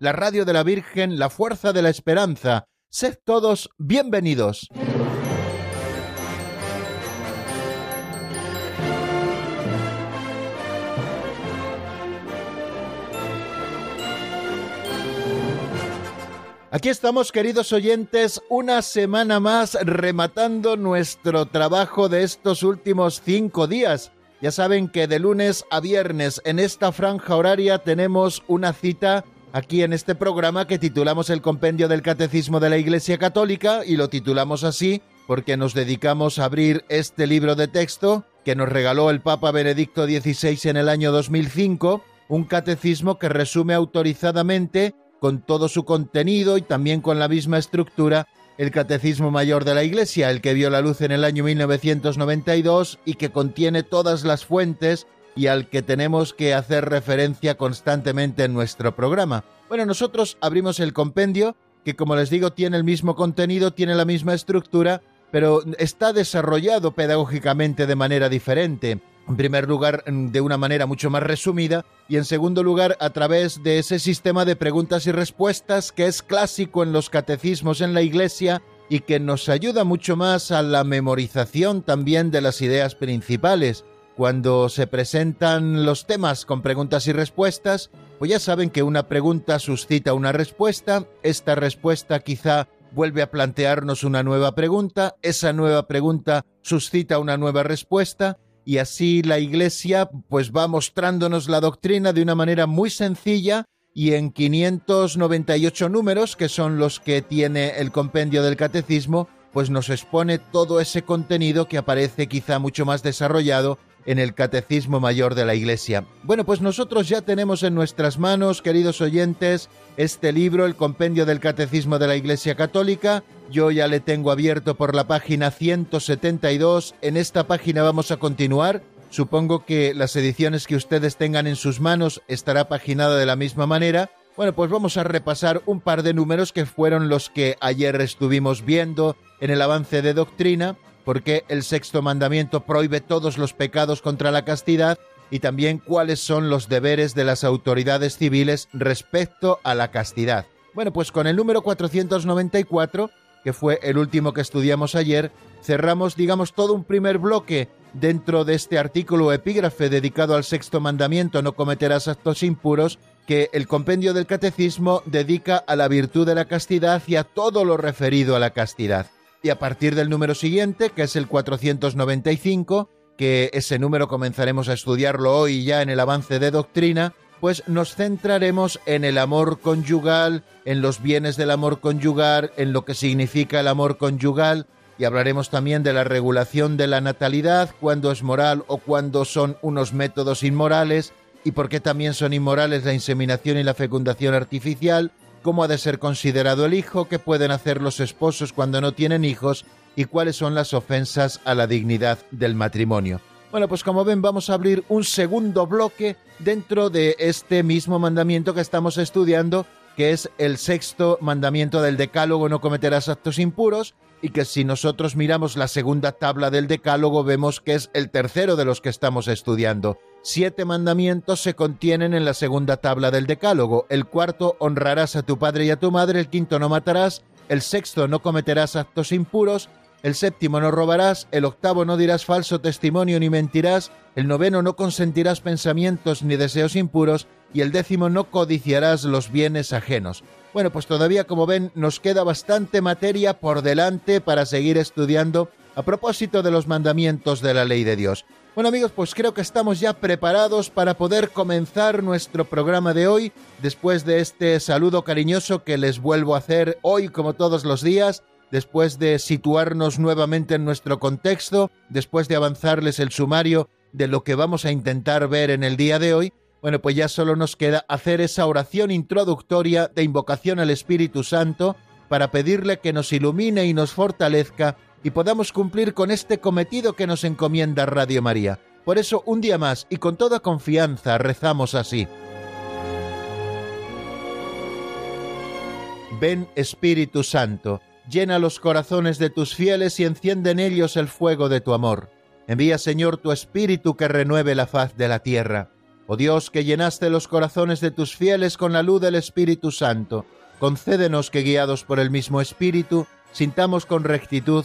la radio de la Virgen, la fuerza de la esperanza. Sed todos bienvenidos. Aquí estamos, queridos oyentes, una semana más rematando nuestro trabajo de estos últimos cinco días. Ya saben que de lunes a viernes en esta franja horaria tenemos una cita aquí en este programa que titulamos el Compendio del Catecismo de la Iglesia Católica y lo titulamos así porque nos dedicamos a abrir este libro de texto que nos regaló el Papa Benedicto XVI en el año 2005, un catecismo que resume autorizadamente con todo su contenido y también con la misma estructura el Catecismo Mayor de la Iglesia, el que vio la luz en el año 1992 y que contiene todas las fuentes y al que tenemos que hacer referencia constantemente en nuestro programa. Bueno, nosotros abrimos el compendio, que como les digo tiene el mismo contenido, tiene la misma estructura, pero está desarrollado pedagógicamente de manera diferente en primer lugar de una manera mucho más resumida y en segundo lugar a través de ese sistema de preguntas y respuestas que es clásico en los catecismos en la Iglesia y que nos ayuda mucho más a la memorización también de las ideas principales. Cuando se presentan los temas con preguntas y respuestas, pues ya saben que una pregunta suscita una respuesta, esta respuesta quizá vuelve a plantearnos una nueva pregunta, esa nueva pregunta suscita una nueva respuesta, y así la Iglesia pues va mostrándonos la doctrina de una manera muy sencilla y en 598 números, que son los que tiene el compendio del catecismo, pues nos expone todo ese contenido que aparece quizá mucho más desarrollado en el Catecismo Mayor de la Iglesia. Bueno, pues nosotros ya tenemos en nuestras manos, queridos oyentes, este libro, el Compendio del Catecismo de la Iglesia Católica. Yo ya le tengo abierto por la página 172. En esta página vamos a continuar. Supongo que las ediciones que ustedes tengan en sus manos estará paginada de la misma manera. Bueno, pues vamos a repasar un par de números que fueron los que ayer estuvimos viendo en el avance de doctrina porque el sexto mandamiento prohíbe todos los pecados contra la castidad y también cuáles son los deberes de las autoridades civiles respecto a la castidad. Bueno, pues con el número 494, que fue el último que estudiamos ayer, cerramos, digamos, todo un primer bloque dentro de este artículo epígrafe dedicado al sexto mandamiento, no cometerás actos impuros, que el compendio del catecismo dedica a la virtud de la castidad y a todo lo referido a la castidad y a partir del número siguiente, que es el 495, que ese número comenzaremos a estudiarlo hoy ya en el avance de doctrina, pues nos centraremos en el amor conyugal, en los bienes del amor conyugal, en lo que significa el amor conyugal, y hablaremos también de la regulación de la natalidad, cuándo es moral o cuándo son unos métodos inmorales, y por qué también son inmorales la inseminación y la fecundación artificial, cómo ha de ser considerado el hijo, qué pueden hacer los esposos cuando no tienen hijos y cuáles son las ofensas a la dignidad del matrimonio. Bueno, pues como ven vamos a abrir un segundo bloque dentro de este mismo mandamiento que estamos estudiando, que es el sexto mandamiento del Decálogo, no cometerás actos impuros, y que si nosotros miramos la segunda tabla del Decálogo vemos que es el tercero de los que estamos estudiando. Siete mandamientos se contienen en la segunda tabla del Decálogo. El cuarto, honrarás a tu padre y a tu madre. El quinto, no matarás. El sexto, no cometerás actos impuros. El séptimo, no robarás. El octavo, no dirás falso testimonio ni mentirás. El noveno, no consentirás pensamientos ni deseos impuros. Y el décimo, no codiciarás los bienes ajenos. Bueno, pues todavía, como ven, nos queda bastante materia por delante para seguir estudiando a propósito de los mandamientos de la ley de Dios. Bueno amigos, pues creo que estamos ya preparados para poder comenzar nuestro programa de hoy, después de este saludo cariñoso que les vuelvo a hacer hoy como todos los días, después de situarnos nuevamente en nuestro contexto, después de avanzarles el sumario de lo que vamos a intentar ver en el día de hoy, Bueno, pues ya solo nos queda hacer esa oración introductoria de invocación al Espíritu Santo para pedirle que nos ilumine y nos fortalezca y podamos cumplir con este cometido que nos encomienda Radio María. Por eso, un día más y con toda confianza rezamos así. Ven Espíritu Santo, llena los corazones de tus fieles y enciende en ellos el fuego de tu amor. Envía, Señor, tu Espíritu que renueve la faz de la tierra. Oh Dios, que llenaste los corazones de tus fieles con la luz del Espíritu Santo, concédenos que, guiados por el mismo Espíritu, sintamos con rectitud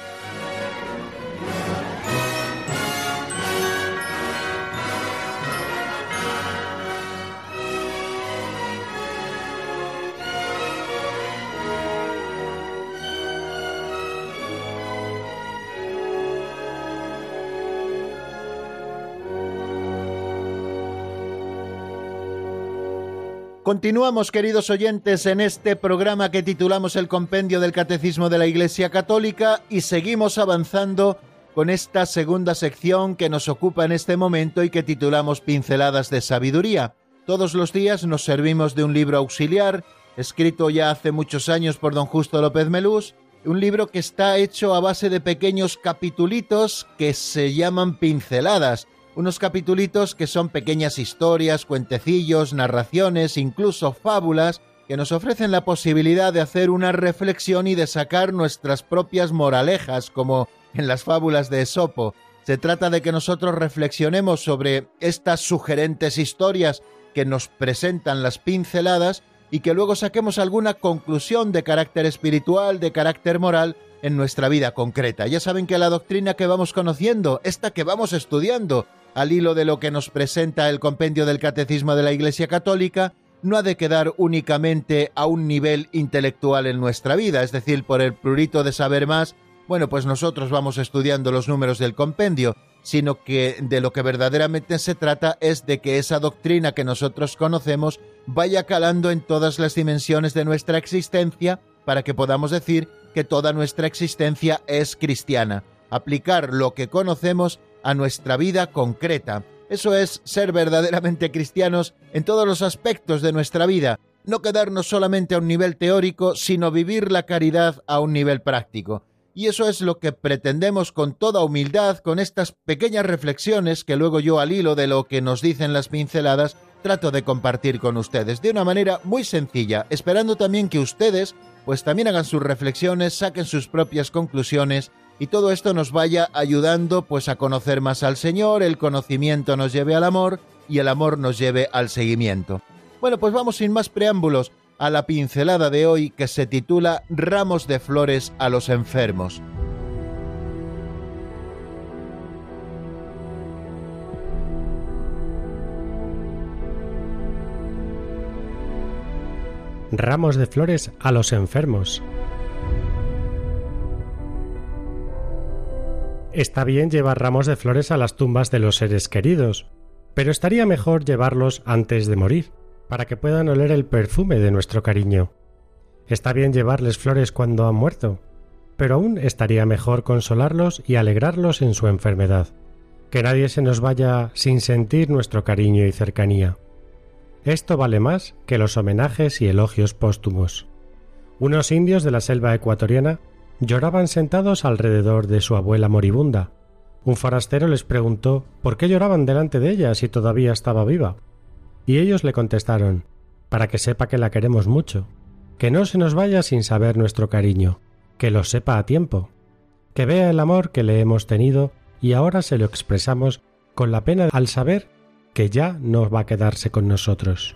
Continuamos, queridos oyentes, en este programa que titulamos El Compendio del Catecismo de la Iglesia Católica y seguimos avanzando con esta segunda sección que nos ocupa en este momento y que titulamos Pinceladas de Sabiduría. Todos los días nos servimos de un libro auxiliar, escrito ya hace muchos años por don Justo López Melús, un libro que está hecho a base de pequeños capitulitos que se llaman pinceladas, unos capitulitos que son pequeñas historias, cuentecillos, narraciones, incluso fábulas, que nos ofrecen la posibilidad de hacer una reflexión y de sacar nuestras propias moralejas, como en las fábulas de Esopo. Se trata de que nosotros reflexionemos sobre estas sugerentes historias que nos presentan las pinceladas y que luego saquemos alguna conclusión de carácter espiritual, de carácter moral, en nuestra vida concreta. Ya saben que la doctrina que vamos conociendo, esta que vamos estudiando, al hilo de lo que nos presenta el compendio del Catecismo de la Iglesia Católica, no ha de quedar únicamente a un nivel intelectual en nuestra vida, es decir, por el prurito de saber más, bueno, pues nosotros vamos estudiando los números del compendio, sino que de lo que verdaderamente se trata es de que esa doctrina que nosotros conocemos vaya calando en todas las dimensiones de nuestra existencia para que podamos decir que toda nuestra existencia es cristiana, aplicar lo que conocemos a nuestra vida concreta. Eso es ser verdaderamente cristianos en todos los aspectos de nuestra vida, no quedarnos solamente a un nivel teórico, sino vivir la caridad a un nivel práctico. Y eso es lo que pretendemos con toda humildad, con estas pequeñas reflexiones que luego yo al hilo de lo que nos dicen las pinceladas, trato de compartir con ustedes de una manera muy sencilla, esperando también que ustedes pues también hagan sus reflexiones, saquen sus propias conclusiones y todo esto nos vaya ayudando pues a conocer más al Señor, el conocimiento nos lleve al amor y el amor nos lleve al seguimiento. Bueno, pues vamos sin más preámbulos a la pincelada de hoy que se titula Ramos de Flores a los enfermos. Ramos de Flores a los enfermos. Está bien llevar ramos de flores a las tumbas de los seres queridos, pero estaría mejor llevarlos antes de morir, para que puedan oler el perfume de nuestro cariño. Está bien llevarles flores cuando han muerto, pero aún estaría mejor consolarlos y alegrarlos en su enfermedad. Que nadie se nos vaya sin sentir nuestro cariño y cercanía. Esto vale más que los homenajes y elogios póstumos. Unos indios de la selva ecuatoriana Lloraban sentados alrededor de su abuela moribunda. Un forastero les preguntó por qué lloraban delante de ella si todavía estaba viva. Y ellos le contestaron para que sepa que la queremos mucho, que no se nos vaya sin saber nuestro cariño, que lo sepa a tiempo, que vea el amor que le hemos tenido y ahora se lo expresamos con la pena al saber que ya no va a quedarse con nosotros.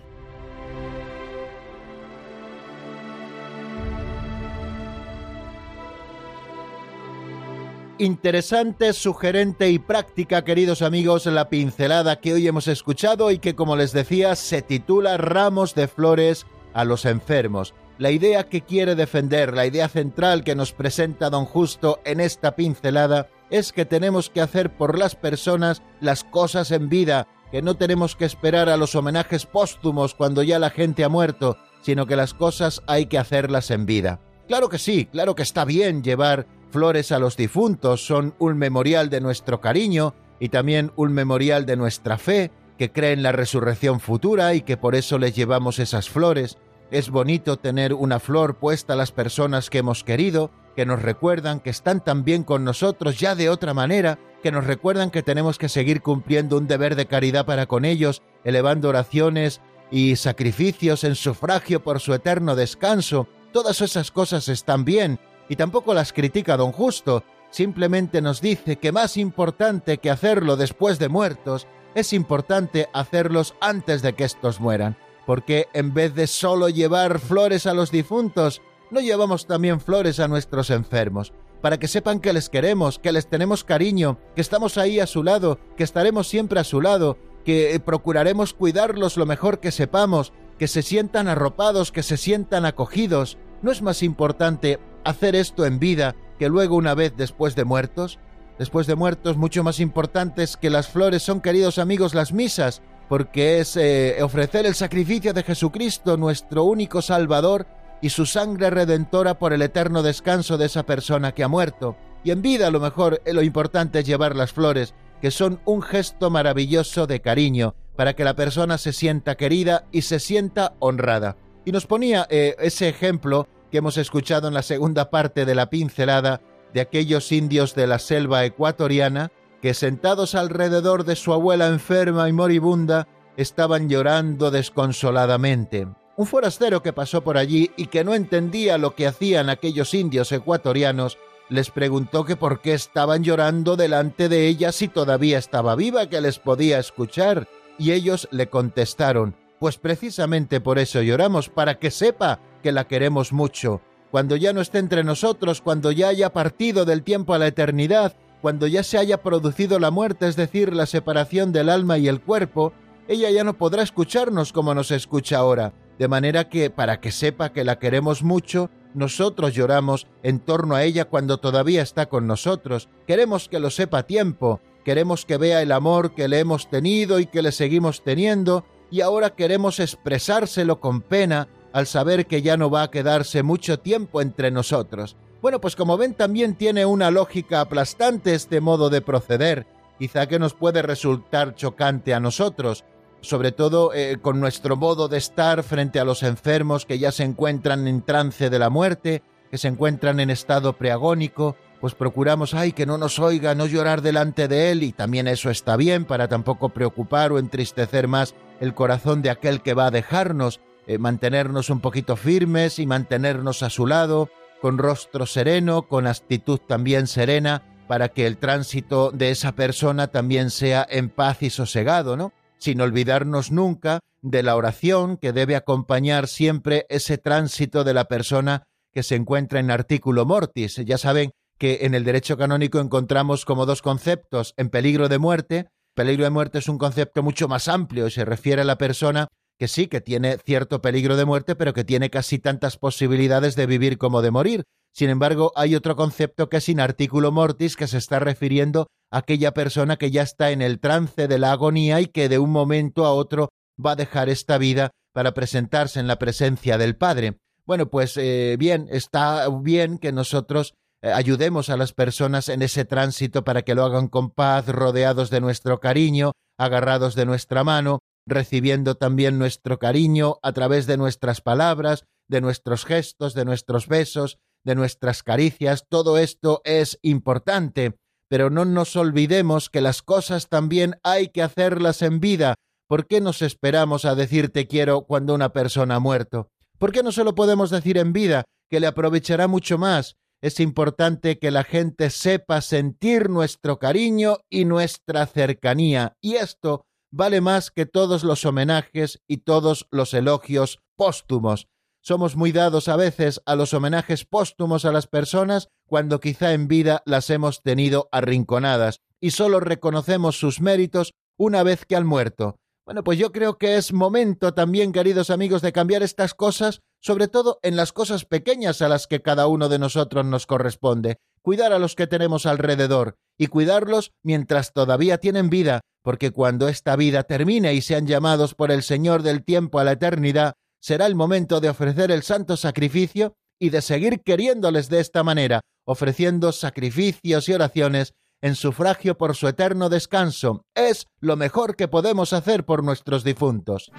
Interesante, sugerente y práctica, queridos amigos, la pincelada que hoy hemos escuchado y que, como les decía, se titula Ramos de Flores a los enfermos. La idea que quiere defender, la idea central que nos presenta don Justo en esta pincelada, es que tenemos que hacer por las personas las cosas en vida, que no tenemos que esperar a los homenajes póstumos cuando ya la gente ha muerto, sino que las cosas hay que hacerlas en vida. Claro que sí, claro que está bien llevar flores a los difuntos son un memorial de nuestro cariño y también un memorial de nuestra fe, que cree en la resurrección futura y que por eso les llevamos esas flores. Es bonito tener una flor puesta a las personas que hemos querido, que nos recuerdan que están también con nosotros ya de otra manera, que nos recuerdan que tenemos que seguir cumpliendo un deber de caridad para con ellos, elevando oraciones y sacrificios en sufragio por su eterno descanso. Todas esas cosas están bien, y tampoco las critica don Justo, simplemente nos dice que más importante que hacerlo después de muertos, es importante hacerlos antes de que estos mueran, porque en vez de solo llevar flores a los difuntos, no llevamos también flores a nuestros enfermos, para que sepan que les queremos, que les tenemos cariño, que estamos ahí a su lado, que estaremos siempre a su lado, que procuraremos cuidarlos lo mejor que sepamos, que se sientan arropados, que se sientan acogidos. ¿No es más importante hacer esto en vida que luego una vez después de muertos? Después de muertos, mucho más importantes que las flores son, queridos amigos, las misas, porque es eh, ofrecer el sacrificio de Jesucristo, nuestro único Salvador, y su sangre redentora por el eterno descanso de esa persona que ha muerto. Y en vida, a lo mejor, eh, lo importante es llevar las flores, que son un gesto maravilloso de cariño, para que la persona se sienta querida y se sienta honrada. Y nos ponía eh, ese ejemplo que hemos escuchado en la segunda parte de la pincelada de aquellos indios de la selva ecuatoriana que sentados alrededor de su abuela enferma y moribunda estaban llorando desconsoladamente. Un forastero que pasó por allí y que no entendía lo que hacían aquellos indios ecuatorianos les preguntó que por qué estaban llorando delante de ella si todavía estaba viva, que les podía escuchar, y ellos le contestaron, pues precisamente por eso lloramos, para que sepa que la queremos mucho. Cuando ya no esté entre nosotros, cuando ya haya partido del tiempo a la eternidad, cuando ya se haya producido la muerte, es decir, la separación del alma y el cuerpo, ella ya no podrá escucharnos como nos escucha ahora, de manera que, para que sepa que la queremos mucho, nosotros lloramos en torno a ella cuando todavía está con nosotros. Queremos que lo sepa a tiempo, queremos que vea el amor que le hemos tenido y que le seguimos teniendo, y ahora queremos expresárselo con pena al saber que ya no va a quedarse mucho tiempo entre nosotros. Bueno, pues como ven también tiene una lógica aplastante este modo de proceder, quizá que nos puede resultar chocante a nosotros, sobre todo eh, con nuestro modo de estar frente a los enfermos que ya se encuentran en trance de la muerte, que se encuentran en estado preagónico, pues procuramos, ay, que no nos oiga, no llorar delante de él, y también eso está bien para tampoco preocupar o entristecer más el corazón de aquel que va a dejarnos, eh, mantenernos un poquito firmes y mantenernos a su lado, con rostro sereno, con actitud también serena, para que el tránsito de esa persona también sea en paz y sosegado, ¿no? Sin olvidarnos nunca de la oración que debe acompañar siempre ese tránsito de la persona que se encuentra en artículo mortis. Ya saben que en el derecho canónico encontramos como dos conceptos en peligro de muerte. Peligro de muerte es un concepto mucho más amplio y se refiere a la persona que sí, que tiene cierto peligro de muerte, pero que tiene casi tantas posibilidades de vivir como de morir. Sin embargo, hay otro concepto que es in articulo mortis, que se está refiriendo a aquella persona que ya está en el trance de la agonía y que de un momento a otro va a dejar esta vida para presentarse en la presencia del Padre. Bueno, pues eh, bien, está bien que nosotros ayudemos a las personas en ese tránsito para que lo hagan con paz, rodeados de nuestro cariño, agarrados de nuestra mano, recibiendo también nuestro cariño a través de nuestras palabras, de nuestros gestos, de nuestros besos, de nuestras caricias. Todo esto es importante, pero no nos olvidemos que las cosas también hay que hacerlas en vida. ¿Por qué nos esperamos a decir te quiero cuando una persona ha muerto? ¿Por qué no se lo podemos decir en vida, que le aprovechará mucho más? Es importante que la gente sepa sentir nuestro cariño y nuestra cercanía, y esto vale más que todos los homenajes y todos los elogios póstumos. Somos muy dados a veces a los homenajes póstumos a las personas cuando quizá en vida las hemos tenido arrinconadas y solo reconocemos sus méritos una vez que han muerto. Bueno, pues yo creo que es momento también, queridos amigos, de cambiar estas cosas, sobre todo en las cosas pequeñas a las que cada uno de nosotros nos corresponde. Cuidar a los que tenemos alrededor y cuidarlos mientras todavía tienen vida, porque cuando esta vida termine y sean llamados por el Señor del tiempo a la eternidad, será el momento de ofrecer el santo sacrificio y de seguir queriéndoles de esta manera, ofreciendo sacrificios y oraciones en sufragio por su eterno descanso. Es lo mejor que podemos hacer por nuestros difuntos.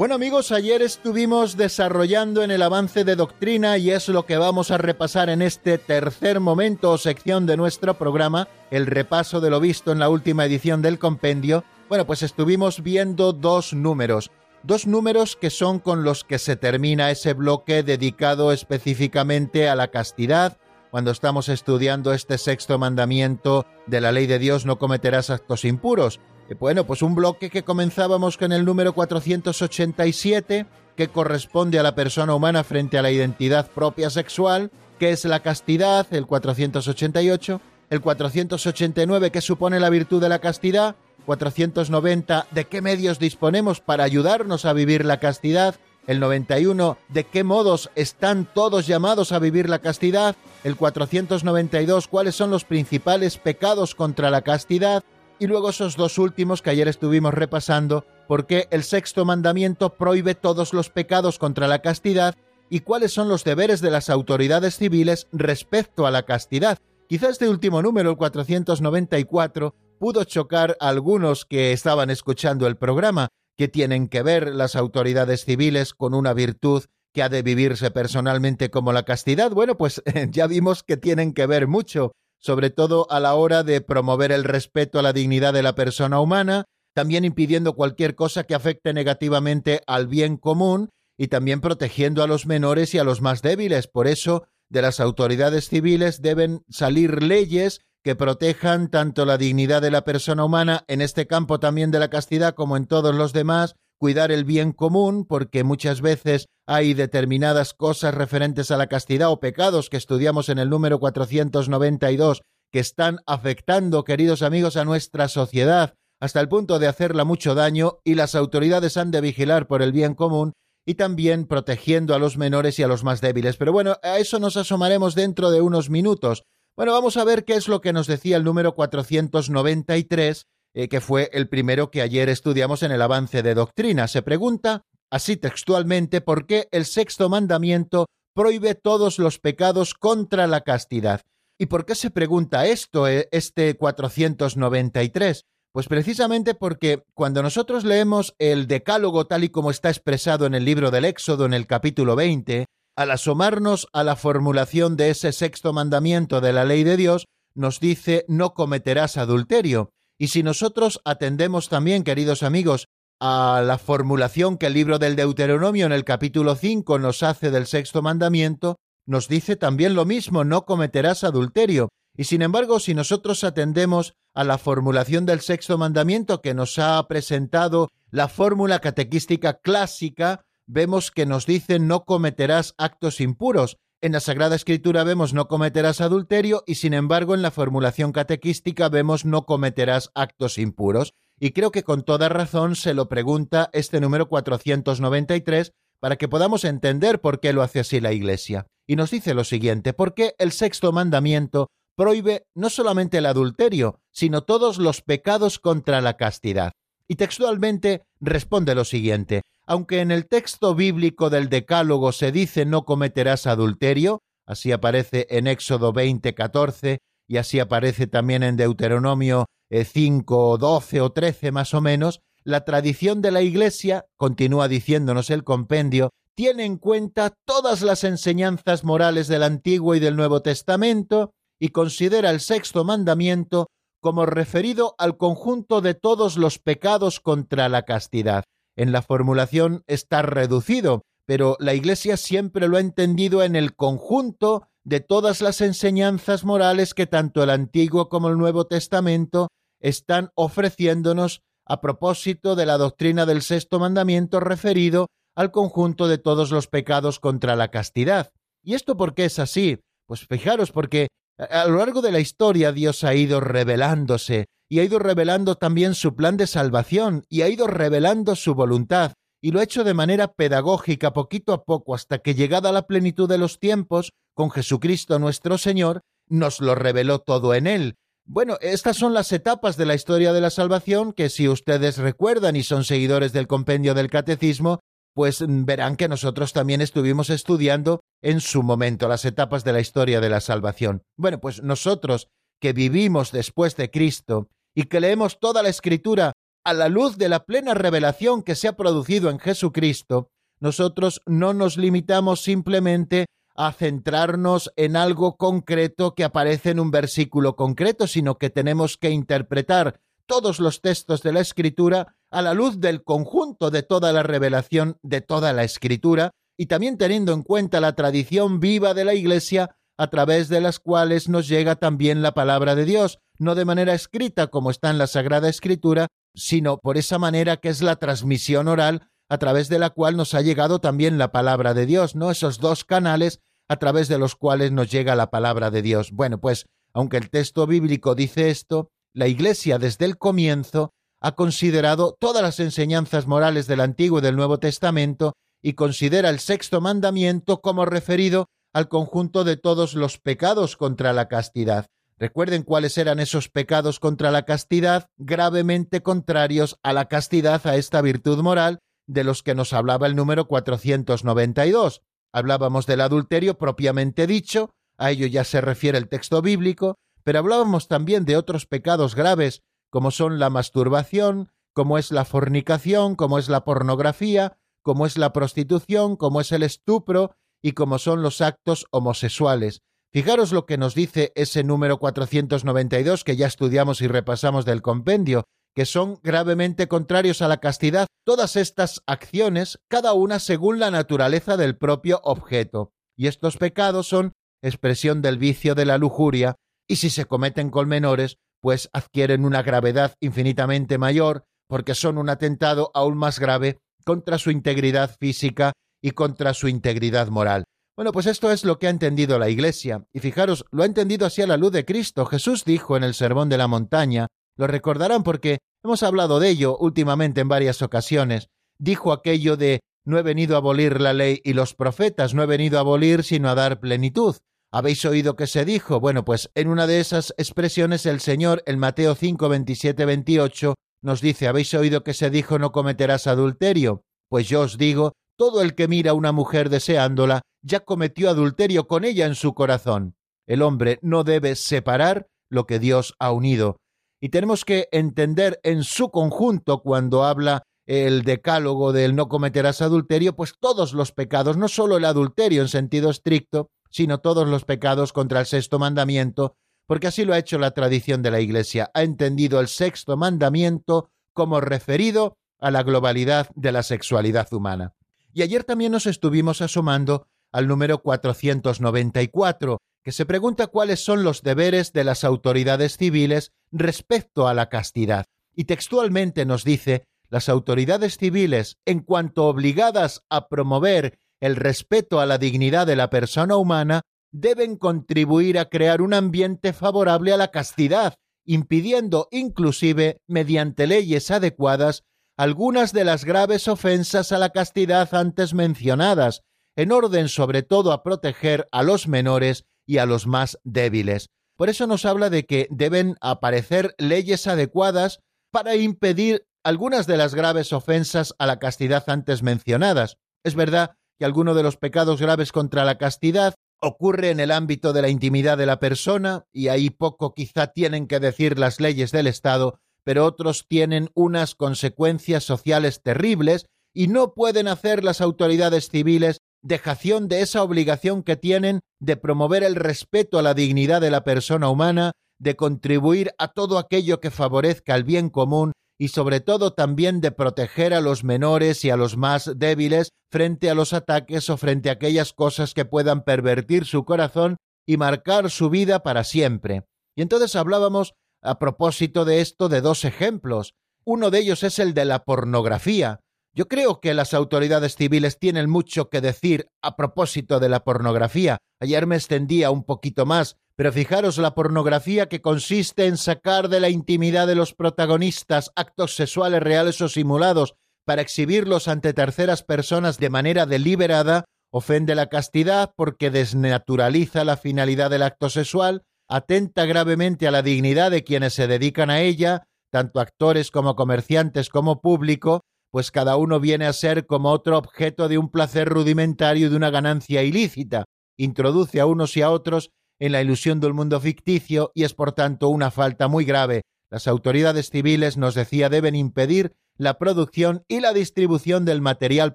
Bueno amigos, ayer estuvimos desarrollando en el avance de doctrina y es lo que vamos a repasar en este tercer momento o sección de nuestro programa, el repaso de lo visto en la última edición del compendio. Bueno, pues estuvimos viendo dos números, dos números que son con los que se termina ese bloque dedicado específicamente a la castidad, cuando estamos estudiando este sexto mandamiento de la ley de Dios no cometerás actos impuros. Eh, bueno, pues un bloque que comenzábamos con el número 487, que corresponde a la persona humana frente a la identidad propia sexual, que es la castidad, el 488, el 489, que supone la virtud de la castidad, 490, de qué medios disponemos para ayudarnos a vivir la castidad, el 91, de qué modos están todos llamados a vivir la castidad, el 492, cuáles son los principales pecados contra la castidad, y luego esos dos últimos que ayer estuvimos repasando, porque el sexto mandamiento prohíbe todos los pecados contra la castidad y cuáles son los deberes de las autoridades civiles respecto a la castidad. Quizá este último número, el 494, pudo chocar a algunos que estaban escuchando el programa, que tienen que ver las autoridades civiles con una virtud que ha de vivirse personalmente como la castidad. Bueno, pues ya vimos que tienen que ver mucho sobre todo a la hora de promover el respeto a la dignidad de la persona humana, también impidiendo cualquier cosa que afecte negativamente al bien común y también protegiendo a los menores y a los más débiles. Por eso, de las autoridades civiles deben salir leyes que protejan tanto la dignidad de la persona humana, en este campo también de la castidad como en todos los demás, cuidar el bien común, porque muchas veces hay determinadas cosas referentes a la castidad o pecados que estudiamos en el número 492 que están afectando, queridos amigos, a nuestra sociedad hasta el punto de hacerla mucho daño y las autoridades han de vigilar por el bien común y también protegiendo a los menores y a los más débiles. Pero bueno, a eso nos asomaremos dentro de unos minutos. Bueno, vamos a ver qué es lo que nos decía el número 493 eh, que fue el primero que ayer estudiamos en el avance de doctrina. Se pregunta, así textualmente, por qué el sexto mandamiento prohíbe todos los pecados contra la castidad. ¿Y por qué se pregunta esto, eh, este 493? Pues precisamente porque cuando nosotros leemos el Decálogo tal y como está expresado en el libro del Éxodo en el capítulo 20, al asomarnos a la formulación de ese sexto mandamiento de la ley de Dios, nos dice no cometerás adulterio. Y si nosotros atendemos también, queridos amigos, a la formulación que el libro del Deuteronomio en el capítulo 5 nos hace del sexto mandamiento, nos dice también lo mismo, no cometerás adulterio. Y sin embargo, si nosotros atendemos a la formulación del sexto mandamiento que nos ha presentado la fórmula catequística clásica, vemos que nos dice no cometerás actos impuros. En la Sagrada Escritura vemos no cometerás adulterio y sin embargo en la formulación catequística vemos no cometerás actos impuros. Y creo que con toda razón se lo pregunta este número 493 para que podamos entender por qué lo hace así la Iglesia. Y nos dice lo siguiente, ¿por qué el sexto mandamiento prohíbe no solamente el adulterio, sino todos los pecados contra la castidad? Y textualmente responde lo siguiente, aunque en el texto bíblico del Decálogo se dice no cometerás adulterio, así aparece en Éxodo 20, 14, y así aparece también en Deuteronomio 5, eh, 12 o 13 más o menos, la tradición de la Iglesia, continúa diciéndonos el compendio, tiene en cuenta todas las enseñanzas morales del Antiguo y del Nuevo Testamento y considera el sexto mandamiento como referido al conjunto de todos los pecados contra la castidad en la formulación está reducido, pero la Iglesia siempre lo ha entendido en el conjunto de todas las enseñanzas morales que tanto el Antiguo como el Nuevo Testamento están ofreciéndonos a propósito de la doctrina del sexto mandamiento referido al conjunto de todos los pecados contra la castidad. ¿Y esto por qué es así? Pues fijaros, porque a lo largo de la historia Dios ha ido revelándose y ha ido revelando también su plan de salvación y ha ido revelando su voluntad y lo ha hecho de manera pedagógica poquito a poco hasta que llegada la plenitud de los tiempos, con Jesucristo nuestro Señor, nos lo reveló todo en él. Bueno, estas son las etapas de la historia de la salvación que si ustedes recuerdan y son seguidores del compendio del catecismo, pues verán que nosotros también estuvimos estudiando en su momento las etapas de la historia de la salvación. Bueno, pues nosotros que vivimos después de Cristo y que leemos toda la escritura a la luz de la plena revelación que se ha producido en Jesucristo, nosotros no nos limitamos simplemente a centrarnos en algo concreto que aparece en un versículo concreto, sino que tenemos que interpretar todos los textos de la Escritura a la luz del conjunto de toda la revelación de toda la Escritura y también teniendo en cuenta la tradición viva de la Iglesia a través de las cuales nos llega también la palabra de Dios, no de manera escrita como está en la Sagrada Escritura, sino por esa manera que es la transmisión oral a través de la cual nos ha llegado también la palabra de Dios, ¿no? Esos dos canales a través de los cuales nos llega la palabra de Dios. Bueno, pues, aunque el texto bíblico dice esto, la Iglesia desde el comienzo ha considerado todas las enseñanzas morales del Antiguo y del Nuevo Testamento y considera el sexto mandamiento como referido al conjunto de todos los pecados contra la castidad. Recuerden cuáles eran esos pecados contra la castidad, gravemente contrarios a la castidad, a esta virtud moral, de los que nos hablaba el número 492. Hablábamos del adulterio propiamente dicho, a ello ya se refiere el texto bíblico, pero hablábamos también de otros pecados graves, como son la masturbación, como es la fornicación, como es la pornografía, como es la prostitución, como es el estupro y como son los actos homosexuales. Fijaros lo que nos dice ese número 492 que ya estudiamos y repasamos del compendio, que son gravemente contrarios a la castidad, todas estas acciones, cada una según la naturaleza del propio objeto. Y estos pecados son expresión del vicio de la lujuria, y si se cometen con menores, pues adquieren una gravedad infinitamente mayor, porque son un atentado aún más grave contra su integridad física y contra su integridad moral. Bueno, pues esto es lo que ha entendido la Iglesia, y fijaros, lo ha entendido así a la luz de Cristo. Jesús dijo en el Sermón de la Montaña, lo recordarán porque hemos hablado de ello últimamente en varias ocasiones, dijo aquello de no he venido a abolir la ley y los profetas, no he venido a abolir sino a dar plenitud. ¿Habéis oído que se dijo? Bueno, pues en una de esas expresiones el Señor, en Mateo 5, 27, 28, nos dice, ¿habéis oído que se dijo no cometerás adulterio? Pues yo os digo todo el que mira a una mujer deseándola ya cometió adulterio con ella en su corazón. El hombre no debe separar lo que Dios ha unido. Y tenemos que entender en su conjunto cuando habla el decálogo del no cometerás adulterio, pues todos los pecados, no solo el adulterio en sentido estricto, sino todos los pecados contra el sexto mandamiento, porque así lo ha hecho la tradición de la Iglesia. Ha entendido el sexto mandamiento como referido a la globalidad de la sexualidad humana. Y ayer también nos estuvimos asomando al número 494, que se pregunta cuáles son los deberes de las autoridades civiles respecto a la castidad. Y textualmente nos dice, las autoridades civiles, en cuanto obligadas a promover el respeto a la dignidad de la persona humana, deben contribuir a crear un ambiente favorable a la castidad, impidiendo inclusive, mediante leyes adecuadas, algunas de las graves ofensas a la castidad antes mencionadas, en orden sobre todo a proteger a los menores y a los más débiles. Por eso nos habla de que deben aparecer leyes adecuadas para impedir algunas de las graves ofensas a la castidad antes mencionadas. Es verdad que alguno de los pecados graves contra la castidad ocurre en el ámbito de la intimidad de la persona, y ahí poco quizá tienen que decir las leyes del Estado, pero otros tienen unas consecuencias sociales terribles y no pueden hacer las autoridades civiles dejación de esa obligación que tienen de promover el respeto a la dignidad de la persona humana, de contribuir a todo aquello que favorezca el bien común y sobre todo también de proteger a los menores y a los más débiles frente a los ataques o frente a aquellas cosas que puedan pervertir su corazón y marcar su vida para siempre. Y entonces hablábamos a propósito de esto de dos ejemplos. Uno de ellos es el de la pornografía. Yo creo que las autoridades civiles tienen mucho que decir a propósito de la pornografía. Ayer me extendía un poquito más, Pero fijaros la pornografía que consiste en sacar de la intimidad de los protagonistas actos sexuales reales o simulados para exhibirlos ante terceras personas de manera deliberada, ofende la castidad porque desnaturaliza la finalidad del acto sexual, atenta gravemente a la dignidad de quienes se dedican a ella, tanto actores como comerciantes como público, pues cada uno viene a ser como otro objeto de un placer rudimentario y de una ganancia ilícita, introduce a unos y a otros en la ilusión del mundo ficticio y es por tanto una falta muy grave. Las autoridades civiles, nos decía, deben impedir la producción y la distribución del material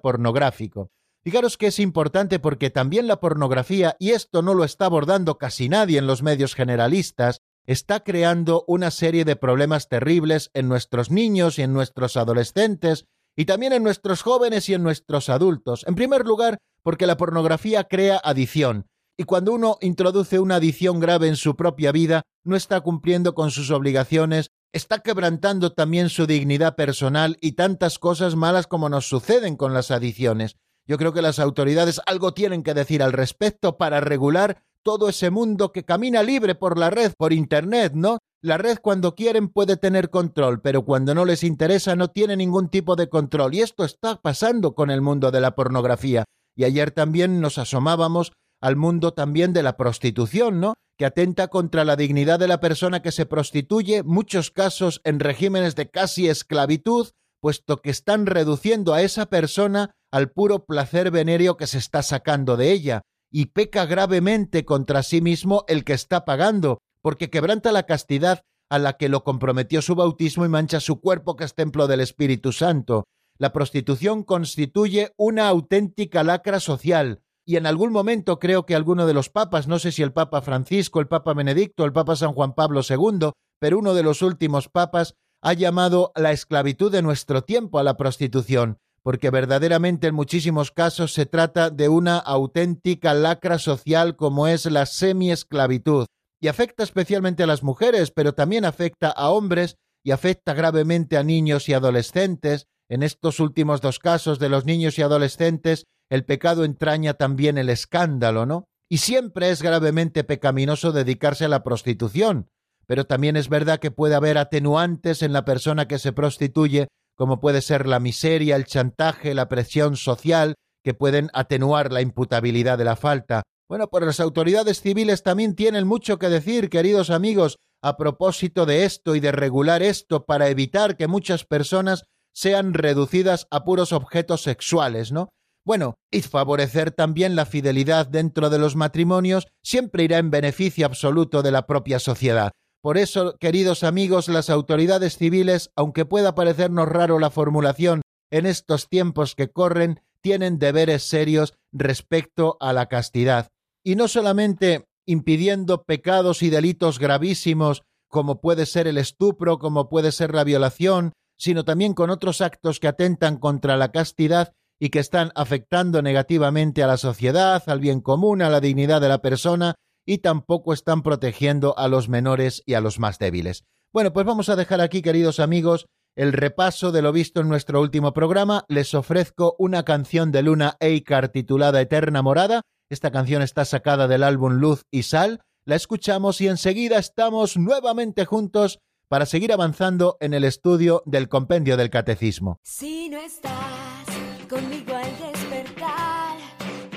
pornográfico. Fijaros que es importante porque también la pornografía, y esto no lo está abordando casi nadie en los medios generalistas, está creando una serie de problemas terribles en nuestros niños y en nuestros adolescentes, y también en nuestros jóvenes y en nuestros adultos. En primer lugar, porque la pornografía crea adicción, y cuando uno introduce una adicción grave en su propia vida, no está cumpliendo con sus obligaciones, está quebrantando también su dignidad personal y tantas cosas malas como nos suceden con las adicciones. Yo creo que las autoridades algo tienen que decir al respecto para regular todo ese mundo que camina libre por la red, por Internet, ¿no? La red cuando quieren puede tener control, pero cuando no les interesa no tiene ningún tipo de control. Y esto está pasando con el mundo de la pornografía. Y ayer también nos asomábamos al mundo también de la prostitución, ¿no? que atenta contra la dignidad de la persona que se prostituye, muchos casos en regímenes de casi esclavitud, puesto que están reduciendo a esa persona al puro placer venéreo que se está sacando de ella, y peca gravemente contra sí mismo el que está pagando, porque quebranta la castidad a la que lo comprometió su bautismo y mancha su cuerpo que es templo del Espíritu Santo. La prostitución constituye una auténtica lacra social, y en algún momento creo que alguno de los papas, no sé si el Papa Francisco, el Papa Benedicto, el Papa San Juan Pablo II, pero uno de los últimos papas ha llamado la esclavitud de nuestro tiempo a la prostitución, porque verdaderamente en muchísimos casos se trata de una auténtica lacra social como es la semi-esclavitud, y afecta especialmente a las mujeres, pero también afecta a hombres y afecta gravemente a niños y adolescentes. En estos últimos dos casos de los niños y adolescentes, el pecado entraña también el escándalo, ¿no? Y siempre es gravemente pecaminoso dedicarse a la prostitución, pero también es verdad que puede haber atenuantes en la persona que se prostituye, como puede ser la miseria, el chantaje, la presión social, que pueden atenuar la imputabilidad de la falta. Bueno, pues las autoridades civiles también tienen mucho que decir, queridos amigos, a propósito de esto y de regular esto para evitar que muchas personas sean reducidas a puros objetos sexuales, ¿no? Bueno, y favorecer también la fidelidad dentro de los matrimonios siempre irá en beneficio absoluto de la propia sociedad. Por eso, queridos amigos, las autoridades civiles, aunque pueda parecernos raro la formulación en estos tiempos que corren, tienen deberes serios respecto a la castidad. Y no solamente impidiendo pecados y delitos gravísimos como puede ser el estupro, como puede ser la violación, sino también con otros actos que atentan contra la castidad y que están afectando negativamente a la sociedad, al bien común, a la dignidad de la persona y tampoco están protegiendo a los menores y a los más débiles. Bueno, pues vamos a dejar aquí, queridos amigos, el repaso de lo visto en nuestro último programa. Les ofrezco una canción de Luna Eikar titulada Eterna Morada. Esta canción está sacada del álbum Luz y Sal. La escuchamos y enseguida estamos nuevamente juntos para seguir avanzando en el estudio del compendio del catecismo. Si no estás conmigo al despertar.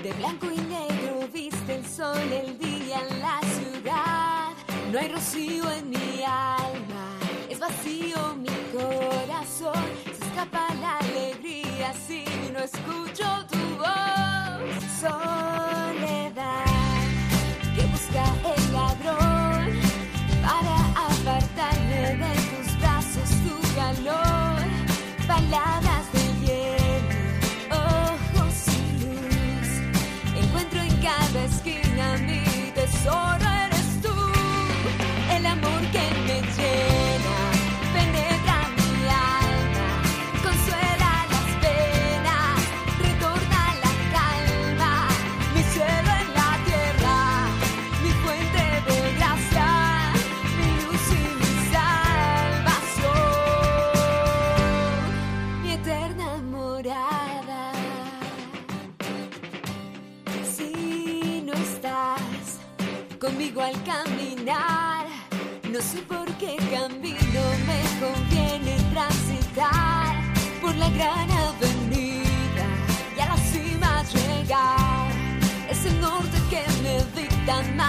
De blanco y negro viste el sol el día. No hay rocío en mi alma, es vacío mi corazón. Se escapa la alegría si no escucho tu voz. Soledad que busca el ladrón para apartarme de tus brazos, tu calor. Palabras gran avenida y a la cima llegar. Es el norte que me dicta más,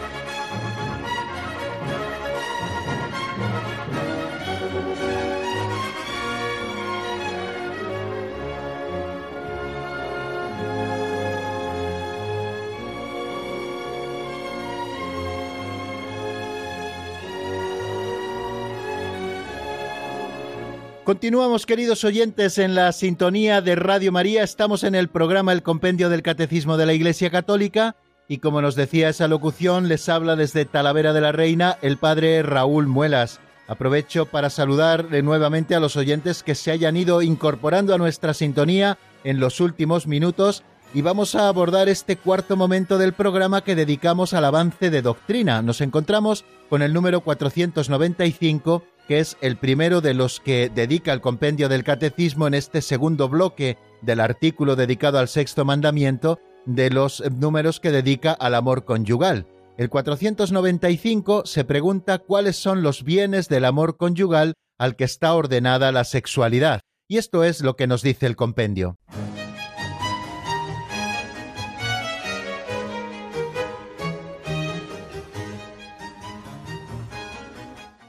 Continuamos, queridos oyentes, en la sintonía de Radio María. Estamos en el programa El Compendio del Catecismo de la Iglesia Católica y como nos decía esa locución, les habla desde Talavera de la Reina el padre Raúl Muelas. Aprovecho para saludar de nuevamente a los oyentes que se hayan ido incorporando a nuestra sintonía en los últimos minutos y vamos a abordar este cuarto momento del programa que dedicamos al avance de doctrina. Nos encontramos con el número 495 que es el primero de los que dedica el compendio del catecismo en este segundo bloque del artículo dedicado al sexto mandamiento de los números que dedica al amor conyugal. El 495 se pregunta cuáles son los bienes del amor conyugal al que está ordenada la sexualidad. Y esto es lo que nos dice el compendio.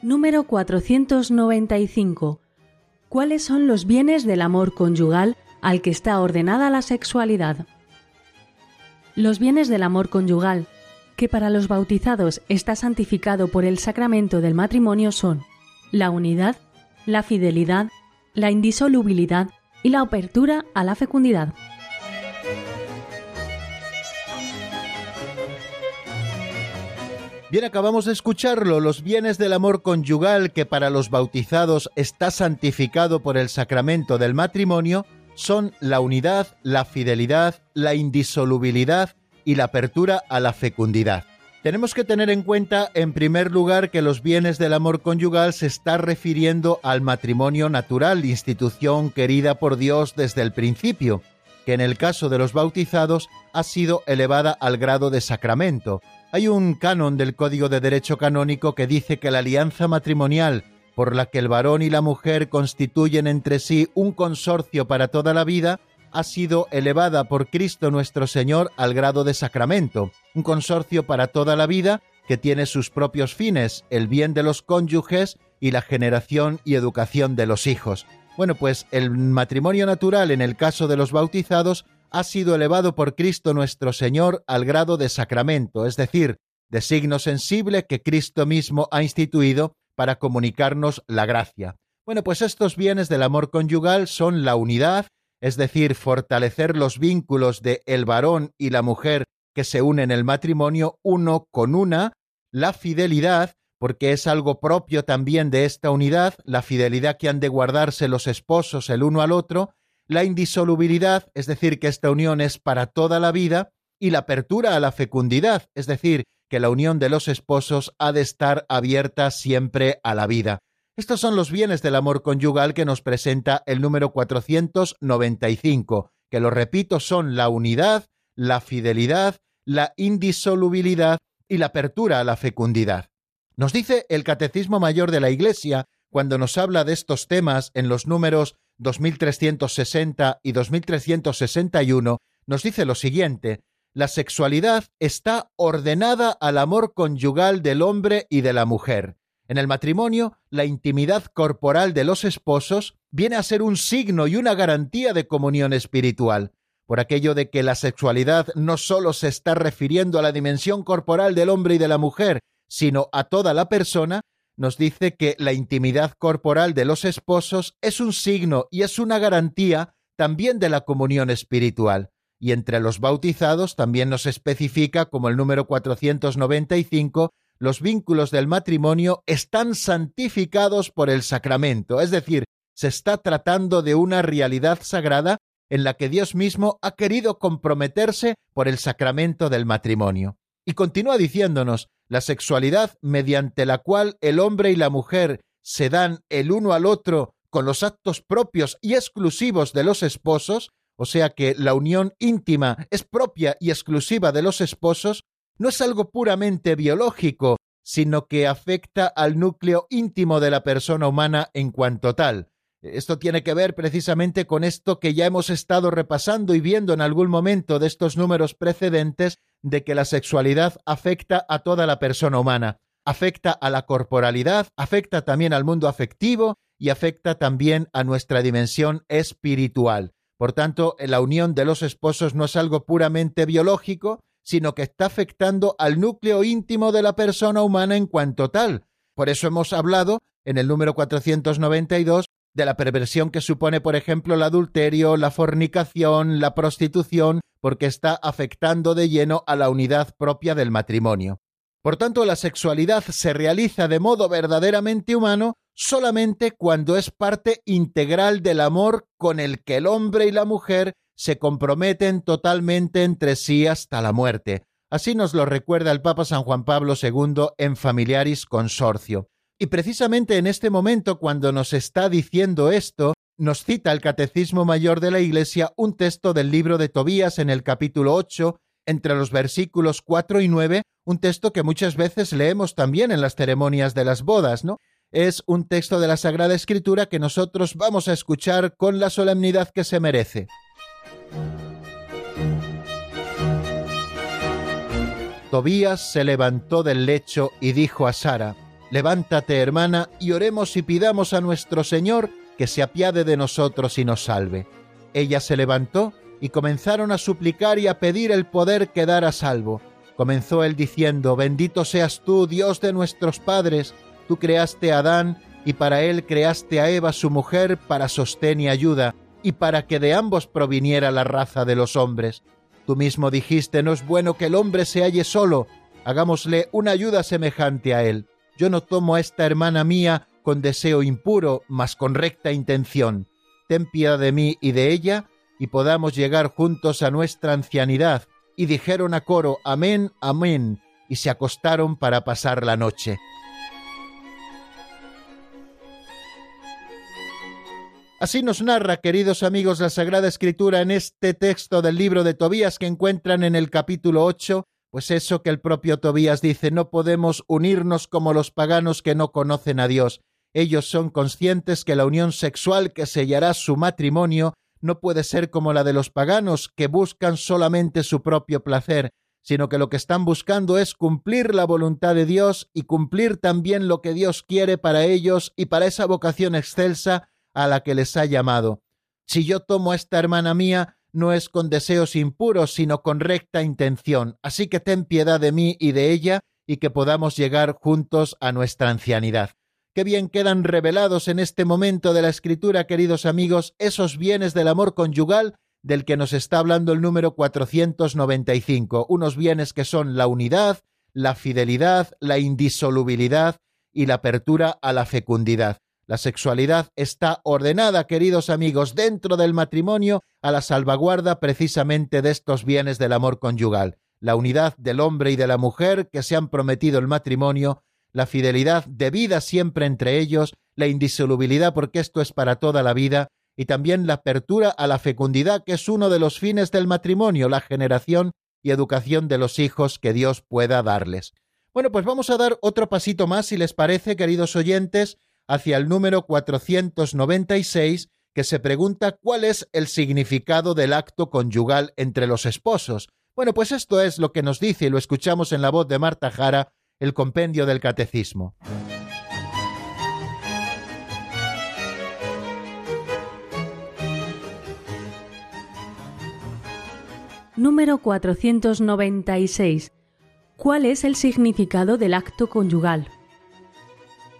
Número 495. ¿Cuáles son los bienes del amor conyugal al que está ordenada la sexualidad? Los bienes del amor conyugal, que para los bautizados está santificado por el sacramento del matrimonio, son la unidad, la fidelidad, la indisolubilidad y la apertura a la fecundidad. Bien, acabamos de escucharlo, los bienes del amor conyugal que para los bautizados está santificado por el sacramento del matrimonio son la unidad, la fidelidad, la indisolubilidad y la apertura a la fecundidad. Tenemos que tener en cuenta, en primer lugar, que los bienes del amor conyugal se está refiriendo al matrimonio natural, institución querida por Dios desde el principio, que en el caso de los bautizados ha sido elevada al grado de sacramento. Hay un canon del Código de Derecho Canónico que dice que la alianza matrimonial por la que el varón y la mujer constituyen entre sí un consorcio para toda la vida, ha sido elevada por Cristo nuestro Señor al grado de sacramento, un consorcio para toda la vida que tiene sus propios fines, el bien de los cónyuges y la generación y educación de los hijos. Bueno, pues el matrimonio natural en el caso de los bautizados ha sido elevado por Cristo nuestro Señor al grado de sacramento, es decir, de signo sensible que Cristo mismo ha instituido para comunicarnos la gracia. Bueno, pues estos bienes del amor conyugal son la unidad, es decir, fortalecer los vínculos de el varón y la mujer que se unen en el matrimonio uno con una, la fidelidad, porque es algo propio también de esta unidad, la fidelidad que han de guardarse los esposos el uno al otro, la indisolubilidad, es decir, que esta unión es para toda la vida, y la apertura a la fecundidad, es decir, que la unión de los esposos ha de estar abierta siempre a la vida. Estos son los bienes del amor conyugal que nos presenta el número 495, que lo repito son la unidad, la fidelidad, la indisolubilidad y la apertura a la fecundidad. Nos dice el Catecismo Mayor de la Iglesia, cuando nos habla de estos temas en los números 2360 y 2361, nos dice lo siguiente, la sexualidad está ordenada al amor conyugal del hombre y de la mujer. En el matrimonio, la intimidad corporal de los esposos viene a ser un signo y una garantía de comunión espiritual, por aquello de que la sexualidad no sólo se está refiriendo a la dimensión corporal del hombre y de la mujer, sino a toda la persona, nos dice que la intimidad corporal de los esposos es un signo y es una garantía también de la comunión espiritual y entre los bautizados también nos especifica, como el número 495, los vínculos del matrimonio están santificados por el sacramento, es decir, se está tratando de una realidad sagrada en la que Dios mismo ha querido comprometerse por el sacramento del matrimonio. Y continúa diciéndonos, la sexualidad mediante la cual el hombre y la mujer se dan el uno al otro con los actos propios y exclusivos de los esposos, o sea que la unión íntima es propia y exclusiva de los esposos, no es algo puramente biológico, sino que afecta al núcleo íntimo de la persona humana en cuanto tal. Esto tiene que ver precisamente con esto que ya hemos estado repasando y viendo en algún momento de estos números precedentes, de que la sexualidad afecta a toda la persona humana, afecta a la corporalidad, afecta también al mundo afectivo y afecta también a nuestra dimensión espiritual. Por tanto, la unión de los esposos no es algo puramente biológico, sino que está afectando al núcleo íntimo de la persona humana en cuanto tal. Por eso hemos hablado en el número 492 de la perversión que supone, por ejemplo, el adulterio, la fornicación, la prostitución, porque está afectando de lleno a la unidad propia del matrimonio. Por tanto, la sexualidad se realiza de modo verdaderamente humano solamente cuando es parte integral del amor con el que el hombre y la mujer se comprometen totalmente entre sí hasta la muerte. Así nos lo recuerda el Papa San Juan Pablo II en Familiaris Consorcio. Y precisamente en este momento, cuando nos está diciendo esto, nos cita el Catecismo Mayor de la Iglesia un texto del libro de Tobías en el capítulo 8, entre los versículos 4 y 9, un texto que muchas veces leemos también en las ceremonias de las bodas, ¿no? Es un texto de la Sagrada Escritura que nosotros vamos a escuchar con la solemnidad que se merece. Tobías se levantó del lecho y dijo a Sara, Levántate, hermana, y oremos y pidamos a nuestro Señor que se apiade de nosotros y nos salve. Ella se levantó y comenzaron a suplicar y a pedir el poder quedar a salvo. Comenzó él diciendo, Bendito seas tú, Dios de nuestros padres, tú creaste a Adán y para él creaste a Eva su mujer para sostén y ayuda, y para que de ambos proviniera la raza de los hombres. Tú mismo dijiste, no es bueno que el hombre se halle solo, hagámosle una ayuda semejante a él. Yo no tomo a esta hermana mía con deseo impuro, mas con recta intención. Ten piedad de mí y de ella, y podamos llegar juntos a nuestra ancianidad. Y dijeron a coro, Amén, Amén, y se acostaron para pasar la noche. Así nos narra, queridos amigos, la Sagrada Escritura en este texto del libro de Tobías que encuentran en el capítulo 8, pues eso que el propio Tobías dice, no podemos unirnos como los paganos que no conocen a Dios. Ellos son conscientes que la unión sexual que sellará su matrimonio no puede ser como la de los paganos, que buscan solamente su propio placer, sino que lo que están buscando es cumplir la voluntad de Dios y cumplir también lo que Dios quiere para ellos y para esa vocación excelsa a la que les ha llamado. Si yo tomo a esta hermana mía, no es con deseos impuros, sino con recta intención, así que ten piedad de mí y de ella, y que podamos llegar juntos a nuestra ancianidad. Qué bien quedan revelados en este momento de la escritura, queridos amigos, esos bienes del amor conyugal del que nos está hablando el número 495, unos bienes que son la unidad, la fidelidad, la indisolubilidad y la apertura a la fecundidad. La sexualidad está ordenada, queridos amigos, dentro del matrimonio a la salvaguarda precisamente de estos bienes del amor conyugal, la unidad del hombre y de la mujer que se han prometido el matrimonio, la fidelidad debida siempre entre ellos, la indisolubilidad porque esto es para toda la vida, y también la apertura a la fecundidad que es uno de los fines del matrimonio, la generación y educación de los hijos que Dios pueda darles. Bueno, pues vamos a dar otro pasito más, si les parece, queridos oyentes, hacia el número 496, que se pregunta cuál es el significado del acto conyugal entre los esposos. Bueno, pues esto es lo que nos dice y lo escuchamos en la voz de Marta Jara, el compendio del catecismo. Número 496. ¿Cuál es el significado del acto conyugal?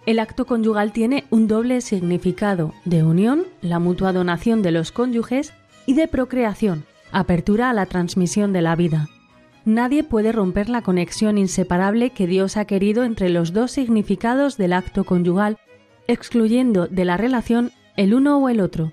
El acto conyugal tiene un doble significado de unión, la mutua donación de los cónyuges, y de procreación, apertura a la transmisión de la vida. Nadie puede romper la conexión inseparable que Dios ha querido entre los dos significados del acto conyugal, excluyendo de la relación el uno o el otro.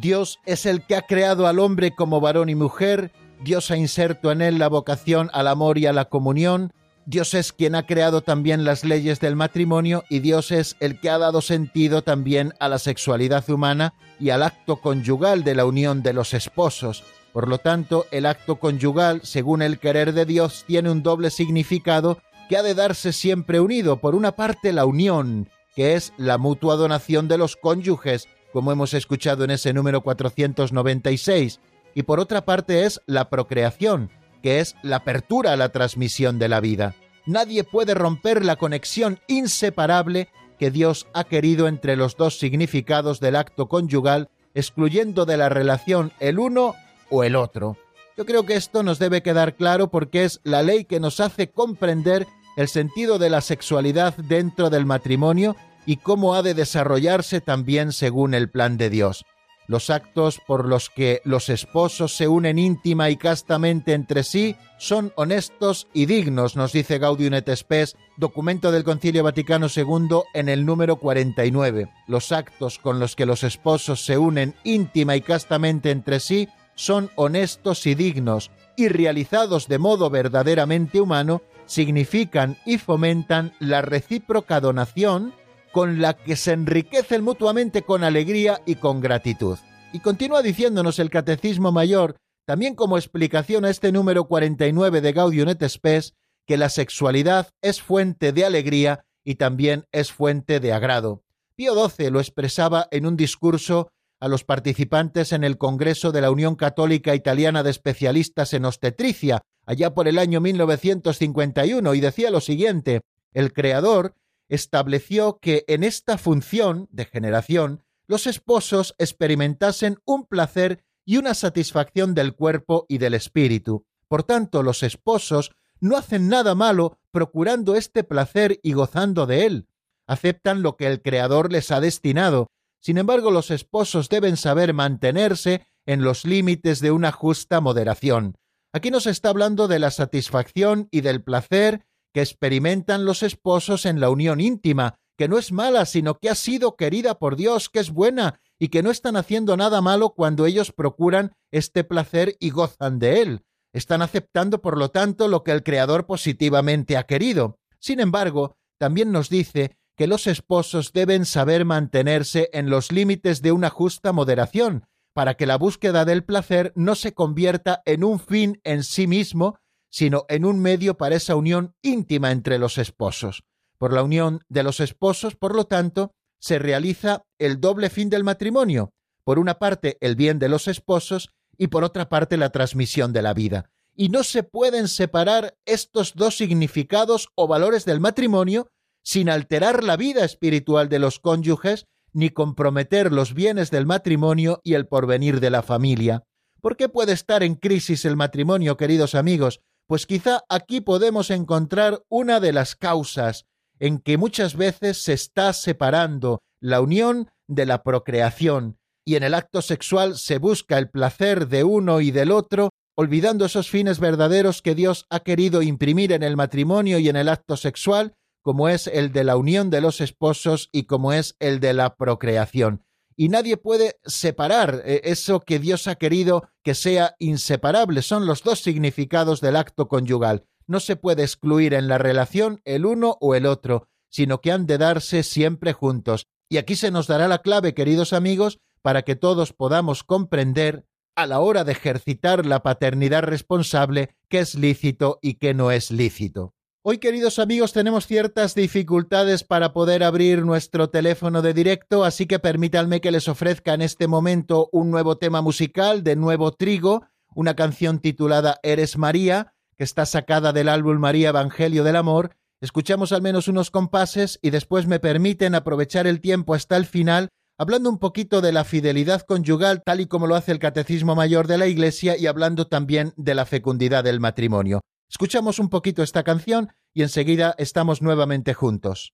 Dios es el que ha creado al hombre como varón y mujer, Dios ha inserto en él la vocación al amor y a la comunión, Dios es quien ha creado también las leyes del matrimonio y Dios es el que ha dado sentido también a la sexualidad humana y al acto conyugal de la unión de los esposos. Por lo tanto, el acto conyugal, según el querer de Dios, tiene un doble significado que ha de darse siempre unido. Por una parte, la unión, que es la mutua donación de los cónyuges, como hemos escuchado en ese número 496, y por otra parte es la procreación, que es la apertura a la transmisión de la vida. Nadie puede romper la conexión inseparable que Dios ha querido entre los dos significados del acto conyugal, excluyendo de la relación el uno o el otro. Yo creo que esto nos debe quedar claro porque es la ley que nos hace comprender el sentido de la sexualidad dentro del matrimonio y cómo ha de desarrollarse también según el plan de Dios los actos por los que los esposos se unen íntima y castamente entre sí son honestos y dignos, nos dice Gaudium et Spes, documento del Concilio Vaticano II en el número 49. Los actos con los que los esposos se unen íntima y castamente entre sí son honestos y dignos, y realizados de modo verdaderamente humano, significan y fomentan la recíproca donación con la que se enriquecen mutuamente con alegría y con gratitud. Y continúa diciéndonos el Catecismo Mayor, también como explicación a este número 49 de Gaudium et Spes, que la sexualidad es fuente de alegría y también es fuente de agrado. Pío XII lo expresaba en un discurso a los participantes en el Congreso de la Unión Católica Italiana de Especialistas en Obstetricia, allá por el año 1951, y decía lo siguiente, el Creador estableció que en esta función de generación los esposos experimentasen un placer y una satisfacción del cuerpo y del espíritu. Por tanto, los esposos no hacen nada malo procurando este placer y gozando de él. Aceptan lo que el Creador les ha destinado. Sin embargo, los esposos deben saber mantenerse en los límites de una justa moderación. Aquí nos está hablando de la satisfacción y del placer que experimentan los esposos en la unión íntima, que no es mala, sino que ha sido querida por Dios, que es buena, y que no están haciendo nada malo cuando ellos procuran este placer y gozan de él. Están aceptando, por lo tanto, lo que el Creador positivamente ha querido. Sin embargo, también nos dice que los esposos deben saber mantenerse en los límites de una justa moderación, para que la búsqueda del placer no se convierta en un fin en sí mismo, sino en un medio para esa unión íntima entre los esposos. Por la unión de los esposos, por lo tanto, se realiza el doble fin del matrimonio, por una parte el bien de los esposos y por otra parte la transmisión de la vida. Y no se pueden separar estos dos significados o valores del matrimonio sin alterar la vida espiritual de los cónyuges ni comprometer los bienes del matrimonio y el porvenir de la familia. ¿Por qué puede estar en crisis el matrimonio, queridos amigos? Pues quizá aquí podemos encontrar una de las causas, en que muchas veces se está separando la unión de la procreación y en el acto sexual se busca el placer de uno y del otro, olvidando esos fines verdaderos que Dios ha querido imprimir en el matrimonio y en el acto sexual, como es el de la unión de los esposos y como es el de la procreación. Y nadie puede separar eh, eso que Dios ha querido que sea inseparable. Son los dos significados del acto conyugal. No se puede excluir en la relación el uno o el otro, sino que han de darse siempre juntos. Y aquí se nos dará la clave, queridos amigos, para que todos podamos comprender a la hora de ejercitar la paternidad responsable qué es lícito y qué no es lícito. Hoy, queridos amigos, tenemos ciertas dificultades para poder abrir nuestro teléfono de directo, así que permítanme que les ofrezca en este momento un nuevo tema musical de Nuevo Trigo, una canción titulada Eres María, que está sacada del álbum María Evangelio del Amor. Escuchamos al menos unos compases y después me permiten aprovechar el tiempo hasta el final hablando un poquito de la fidelidad conyugal tal y como lo hace el Catecismo Mayor de la Iglesia y hablando también de la fecundidad del matrimonio. Escuchamos un poquito esta canción y enseguida estamos nuevamente juntos.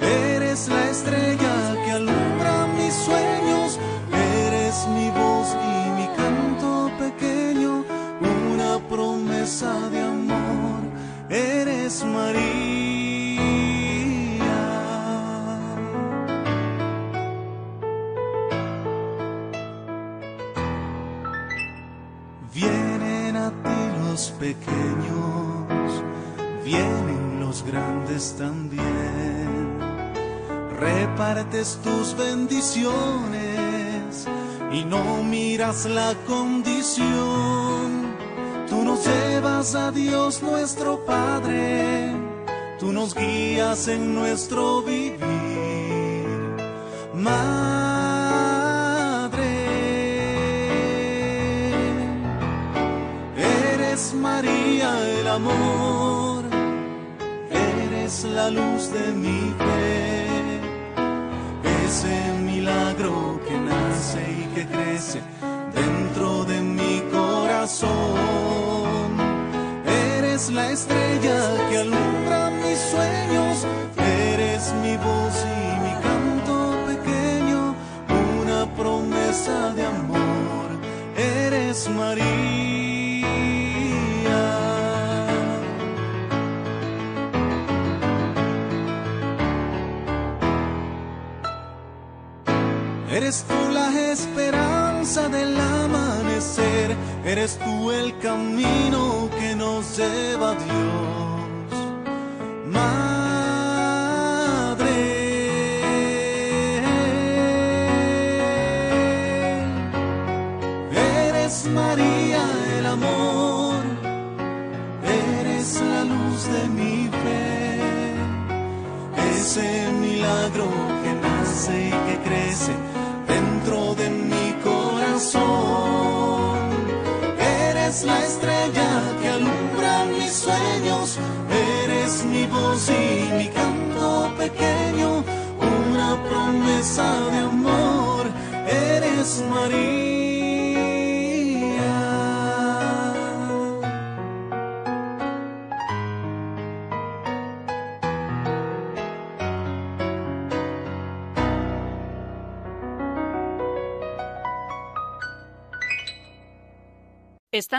Eres la estrella que alumbra mis sueños, eres mi voz y mi canto pequeño, una promesa de amor, eres María. pequeños, vienen los grandes también. Repartes tus bendiciones y no miras la condición. Tú nos llevas a Dios nuestro Padre, tú nos guías en nuestro vivir. el amor, eres la luz de mi fe, ese milagro que nace y que crece dentro de mi corazón. Eres la estrella que alumbra mis sueños, eres mi voz y mi canto pequeño, una promesa de amor, eres María. Eres tú la esperanza del amanecer, eres tú el camino que nos lleva a Dios.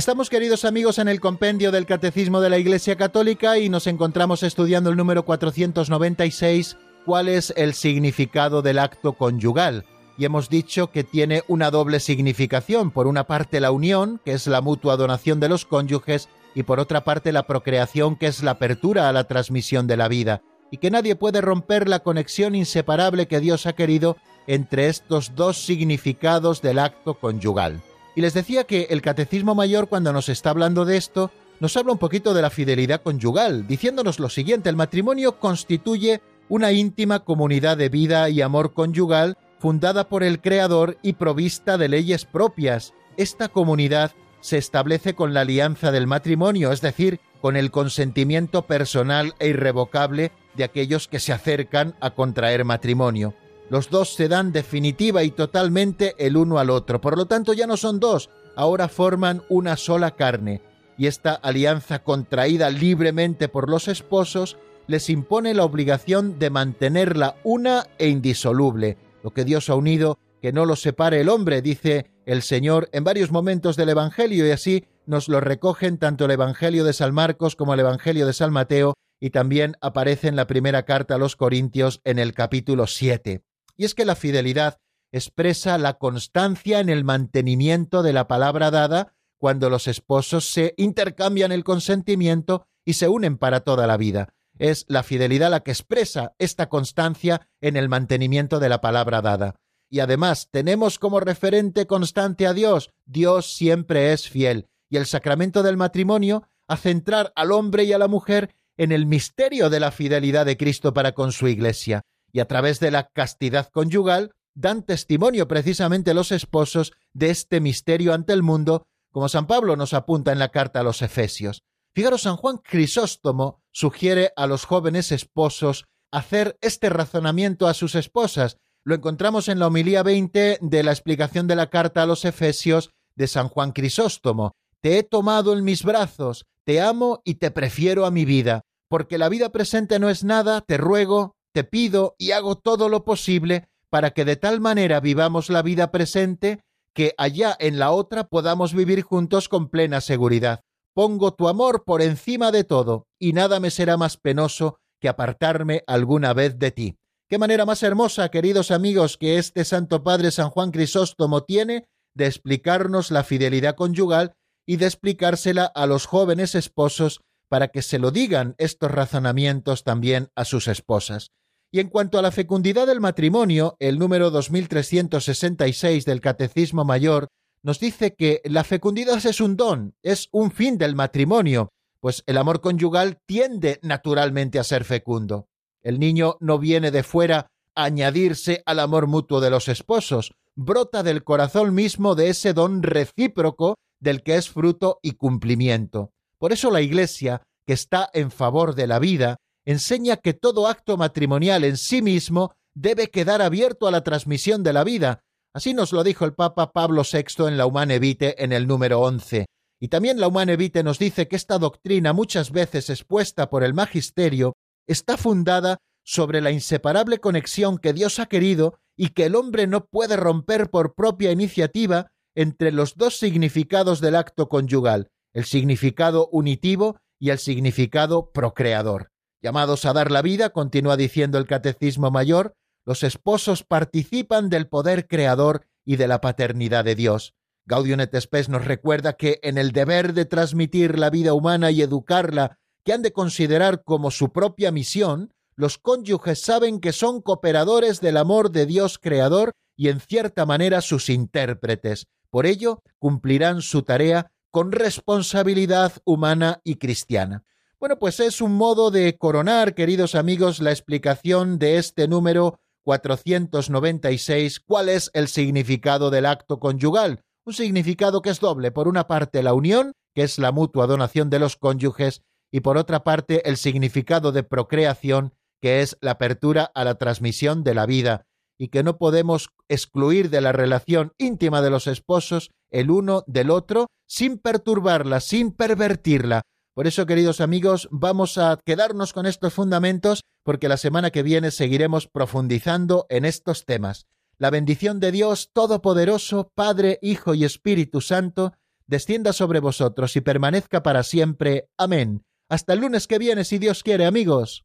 Estamos, queridos amigos, en el compendio del Catecismo de la Iglesia Católica y nos encontramos estudiando el número 496, cuál es el significado del acto conyugal. Y hemos dicho que tiene una doble significación. Por una parte la unión, que es la mutua donación de los cónyuges, y por otra parte la procreación, que es la apertura a la transmisión de la vida. Y que nadie puede romper la conexión inseparable que Dios ha querido entre estos dos significados del acto conyugal. Y les decía que el Catecismo Mayor, cuando nos está hablando de esto, nos habla un poquito de la fidelidad conyugal, diciéndonos lo siguiente, el matrimonio constituye una íntima comunidad de vida y amor conyugal fundada por el Creador y provista de leyes propias. Esta comunidad se establece con la alianza del matrimonio, es decir, con el consentimiento personal e irrevocable de aquellos que se acercan a contraer matrimonio. Los dos se dan definitiva y totalmente el uno al otro. Por lo tanto, ya no son dos, ahora forman una sola carne. Y esta alianza contraída libremente por los esposos les impone la obligación de mantenerla una e indisoluble. Lo que Dios ha unido, que no lo separe el hombre, dice el Señor en varios momentos del Evangelio, y así nos lo recogen tanto el Evangelio de San Marcos como el Evangelio de San Mateo, y también aparece en la primera carta a los Corintios en el capítulo 7 y es que la fidelidad expresa la constancia en el mantenimiento de la palabra dada cuando los esposos se intercambian el consentimiento y se unen para toda la vida. Es la fidelidad la que expresa esta constancia en el mantenimiento de la palabra dada. Y además tenemos como referente constante a Dios. Dios siempre es fiel. Y el sacramento del matrimonio a centrar al hombre y a la mujer en el misterio de la fidelidad de Cristo para con su Iglesia y a través de la castidad conyugal dan testimonio precisamente los esposos de este misterio ante el mundo, como San Pablo nos apunta en la carta a los Efesios. Fijaros, San Juan Crisóstomo sugiere a los jóvenes esposos hacer este razonamiento a sus esposas. Lo encontramos en la homilía 20 de la explicación de la carta a los Efesios de San Juan Crisóstomo. Te he tomado en mis brazos, te amo y te prefiero a mi vida, porque la vida presente no es nada, te ruego, te pido y hago todo lo posible para que de tal manera vivamos la vida presente que allá en la otra podamos vivir juntos con plena seguridad. Pongo tu amor por encima de todo, y nada me será más penoso que apartarme alguna vez de ti. Qué manera más hermosa, queridos amigos, que este Santo Padre San Juan Crisóstomo tiene de explicarnos la fidelidad conyugal y de explicársela a los jóvenes esposos para que se lo digan estos razonamientos también a sus esposas. Y en cuanto a la fecundidad del matrimonio, el número 2366 del Catecismo Mayor nos dice que la fecundidad es un don, es un fin del matrimonio, pues el amor conyugal tiende naturalmente a ser fecundo. El niño no viene de fuera a añadirse al amor mutuo de los esposos, brota del corazón mismo de ese don recíproco del que es fruto y cumplimiento. Por eso la Iglesia, que está en favor de la vida, enseña que todo acto matrimonial en sí mismo debe quedar abierto a la transmisión de la vida. Así nos lo dijo el Papa Pablo VI en la Humane Vitae en el número 11. Y también la Humane Vitae nos dice que esta doctrina, muchas veces expuesta por el magisterio, está fundada sobre la inseparable conexión que Dios ha querido y que el hombre no puede romper por propia iniciativa entre los dos significados del acto conyugal, el significado unitivo y el significado procreador. Llamados a dar la vida, continúa diciendo el Catecismo Mayor, los esposos participan del poder creador y de la paternidad de Dios. Gaudium nos recuerda que en el deber de transmitir la vida humana y educarla, que han de considerar como su propia misión, los cónyuges saben que son cooperadores del amor de Dios Creador y en cierta manera sus intérpretes. Por ello, cumplirán su tarea con responsabilidad humana y cristiana. Bueno, pues es un modo de coronar, queridos amigos, la explicación de este número 496, cuál es el significado del acto conyugal. Un significado que es doble. Por una parte, la unión, que es la mutua donación de los cónyuges, y por otra parte, el significado de procreación, que es la apertura a la transmisión de la vida, y que no podemos excluir de la relación íntima de los esposos el uno del otro sin perturbarla, sin pervertirla. Por eso, queridos amigos, vamos a quedarnos con estos fundamentos porque la semana que viene seguiremos profundizando en estos temas. La bendición de Dios Todopoderoso, Padre, Hijo y Espíritu Santo, descienda sobre vosotros y permanezca para siempre. Amén. Hasta el lunes que viene, si Dios quiere, amigos.